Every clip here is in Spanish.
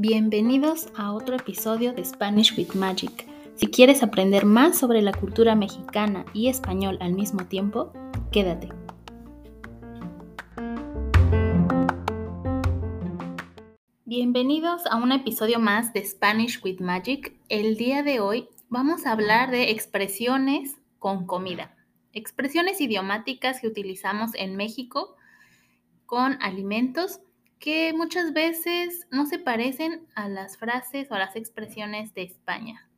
Bienvenidos a otro episodio de Spanish with Magic. Si quieres aprender más sobre la cultura mexicana y español al mismo tiempo, quédate. Bienvenidos a un episodio más de Spanish with Magic. El día de hoy vamos a hablar de expresiones con comida. Expresiones idiomáticas que utilizamos en México con alimentos que muchas veces no se parecen a las frases o a las expresiones de España.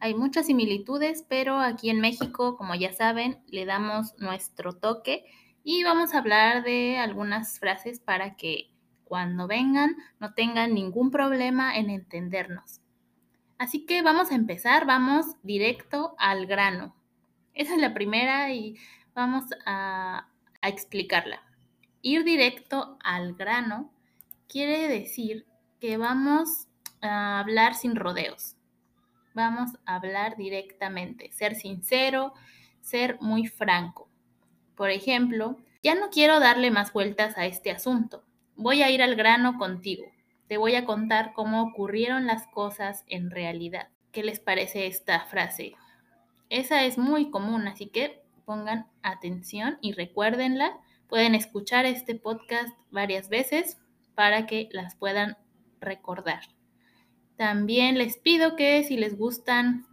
Hay muchas similitudes, pero aquí en México, como ya saben, le damos nuestro toque y vamos a hablar de algunas frases para que cuando vengan no tengan ningún problema en entendernos. Así que vamos a empezar, vamos directo al grano. Esa es la primera y vamos a, a explicarla. Ir directo al grano quiere decir que vamos a hablar sin rodeos. Vamos a hablar directamente, ser sincero, ser muy franco. Por ejemplo, ya no quiero darle más vueltas a este asunto. Voy a ir al grano contigo. Te voy a contar cómo ocurrieron las cosas en realidad. ¿Qué les parece esta frase? Esa es muy común, así que pongan atención y recuérdenla Pueden escuchar este podcast varias veces para que las puedan recordar. También les pido que si les gustan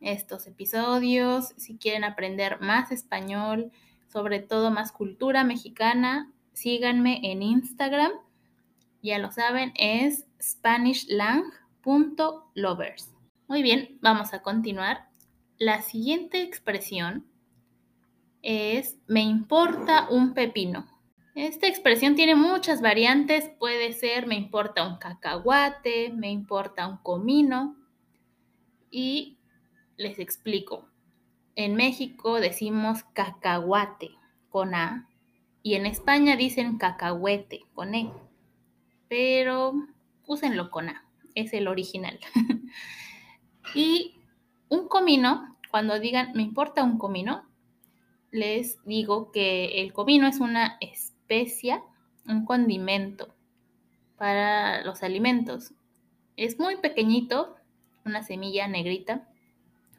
estos episodios, si quieren aprender más español, sobre todo más cultura mexicana, síganme en Instagram. Ya lo saben, es spanishlang.lovers. Muy bien, vamos a continuar. La siguiente expresión es me importa un pepino. Esta expresión tiene muchas variantes, puede ser me importa un cacahuate, me importa un comino y les explico. En México decimos cacahuate con A y en España dicen cacahuete con E, pero úsenlo con A, es el original. y un comino, cuando digan me importa un comino, les digo que el comino es una especia, un condimento para los alimentos. Es muy pequeñito, una semilla negrita.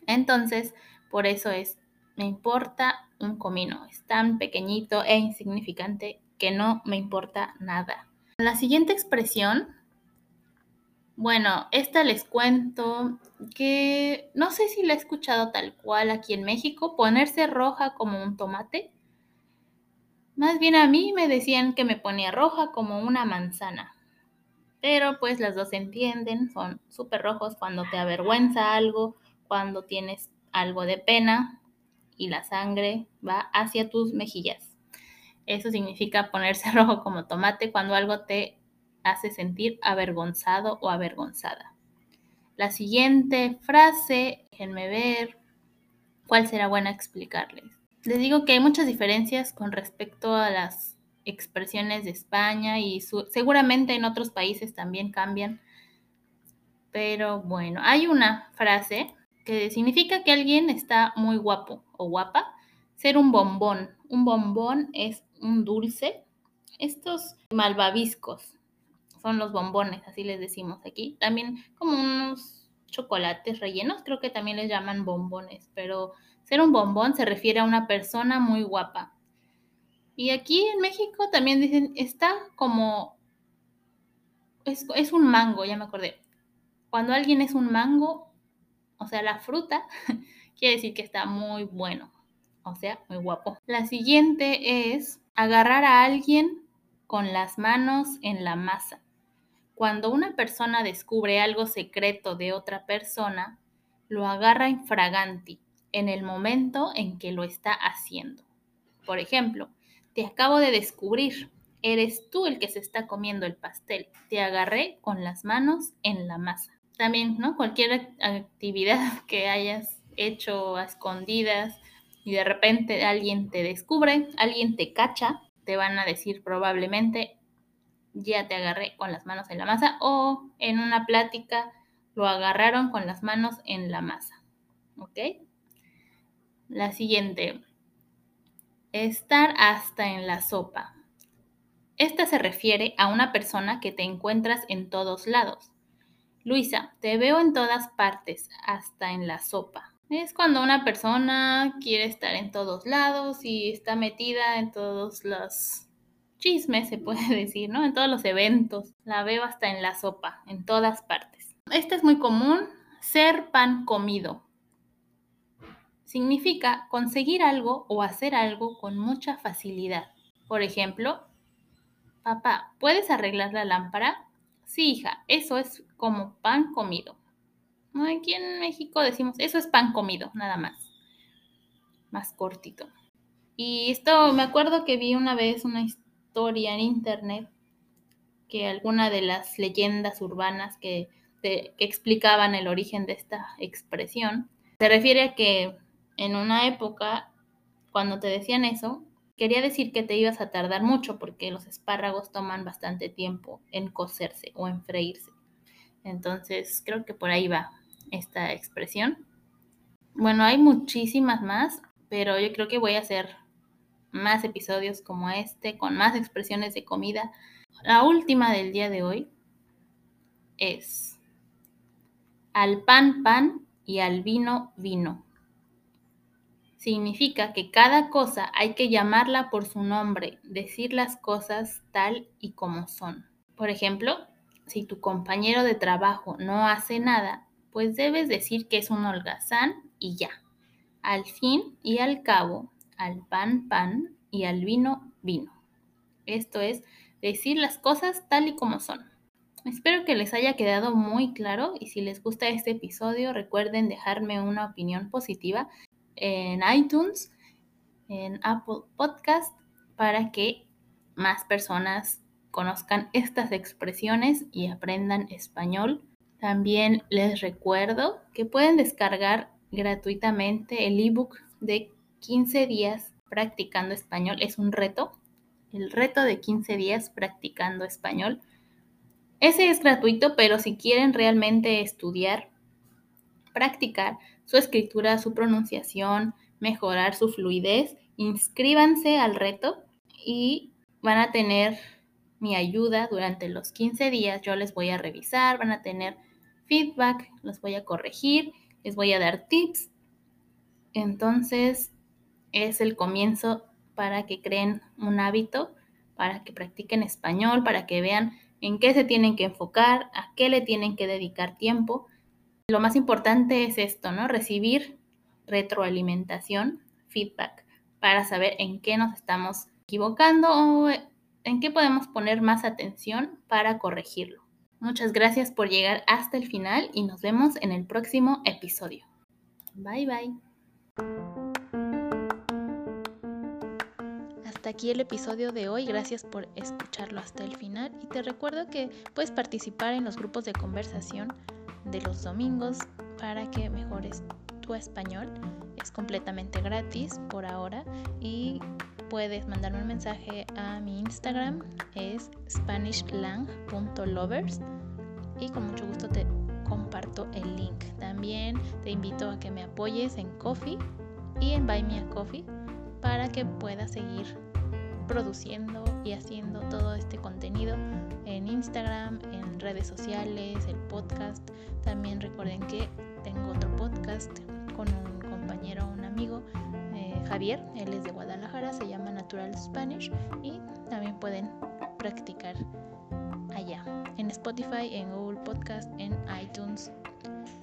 Entonces, por eso es, me importa un comino. Es tan pequeñito e insignificante que no me importa nada. La siguiente expresión bueno, esta les cuento que no sé si la he escuchado tal cual aquí en México, ponerse roja como un tomate. Más bien a mí me decían que me ponía roja como una manzana. Pero pues las dos entienden, son súper rojos cuando te avergüenza algo, cuando tienes algo de pena y la sangre va hacia tus mejillas. Eso significa ponerse rojo como tomate cuando algo te hace sentir avergonzado o avergonzada. La siguiente frase, déjenme ver cuál será buena explicarles. Les digo que hay muchas diferencias con respecto a las expresiones de España y seguramente en otros países también cambian. Pero bueno, hay una frase que significa que alguien está muy guapo o guapa. Ser un bombón. Un bombón es un dulce. Estos malvaviscos son los bombones, así les decimos aquí. También como unos chocolates rellenos, creo que también les llaman bombones, pero ser un bombón se refiere a una persona muy guapa. Y aquí en México también dicen, está como, es, es un mango, ya me acordé. Cuando alguien es un mango, o sea, la fruta, quiere decir que está muy bueno, o sea, muy guapo. La siguiente es agarrar a alguien con las manos en la masa. Cuando una persona descubre algo secreto de otra persona, lo agarra infraganti en el momento en que lo está haciendo. Por ejemplo, te acabo de descubrir, eres tú el que se está comiendo el pastel. Te agarré con las manos en la masa. También, ¿no? Cualquier actividad que hayas hecho a escondidas y de repente alguien te descubre, alguien te cacha, te van a decir probablemente, ya te agarré con las manos en la masa o en una plática lo agarraron con las manos en la masa. ¿Ok? La siguiente, estar hasta en la sopa. Esta se refiere a una persona que te encuentras en todos lados. Luisa, te veo en todas partes, hasta en la sopa. Es cuando una persona quiere estar en todos lados y está metida en todos los chismes, se puede decir, ¿no? En todos los eventos. La veo hasta en la sopa, en todas partes. Este es muy común, ser pan comido. Significa conseguir algo o hacer algo con mucha facilidad. Por ejemplo, papá, ¿puedes arreglar la lámpara? Sí, hija, eso es como pan comido. Aquí en México decimos, eso es pan comido, nada más. Más cortito. Y esto, me acuerdo que vi una vez una historia en internet que alguna de las leyendas urbanas que, que explicaban el origen de esta expresión se refiere a que en una época, cuando te decían eso, quería decir que te ibas a tardar mucho porque los espárragos toman bastante tiempo en cocerse o en freírse. Entonces, creo que por ahí va esta expresión. Bueno, hay muchísimas más, pero yo creo que voy a hacer más episodios como este, con más expresiones de comida. La última del día de hoy es al pan pan y al vino vino significa que cada cosa hay que llamarla por su nombre, decir las cosas tal y como son. Por ejemplo, si tu compañero de trabajo no hace nada, pues debes decir que es un holgazán y ya. Al fin y al cabo, al pan pan y al vino vino. Esto es decir las cosas tal y como son. Espero que les haya quedado muy claro y si les gusta este episodio recuerden dejarme una opinión positiva en iTunes, en Apple Podcast, para que más personas conozcan estas expresiones y aprendan español. También les recuerdo que pueden descargar gratuitamente el ebook de 15 días practicando español. Es un reto, el reto de 15 días practicando español. Ese es gratuito, pero si quieren realmente estudiar, practicar, su escritura, su pronunciación, mejorar su fluidez, inscríbanse al reto y van a tener mi ayuda durante los 15 días. Yo les voy a revisar, van a tener feedback, los voy a corregir, les voy a dar tips. Entonces es el comienzo para que creen un hábito, para que practiquen español, para que vean en qué se tienen que enfocar, a qué le tienen que dedicar tiempo lo más importante es esto, ¿no? Recibir retroalimentación, feedback, para saber en qué nos estamos equivocando o en qué podemos poner más atención para corregirlo. Muchas gracias por llegar hasta el final y nos vemos en el próximo episodio. Bye bye. Hasta aquí el episodio de hoy, gracias por escucharlo hasta el final. Y te recuerdo que puedes participar en los grupos de conversación de los domingos para que mejores tu español. Es completamente gratis por ahora. Y puedes mandarme un mensaje a mi Instagram, es spanishlang.lovers y con mucho gusto te comparto el link. También te invito a que me apoyes en Coffee y en Buy Me a Coffee para que puedas seguir produciendo y haciendo todo este contenido en Instagram, en redes sociales, el podcast. También recuerden que tengo otro podcast con un compañero, un amigo, eh, Javier, él es de Guadalajara, se llama Natural Spanish y también pueden practicar allá, en Spotify, en Google Podcast, en iTunes,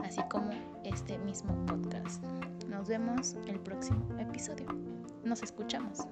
así como este mismo podcast. Nos vemos el próximo episodio. Nos escuchamos.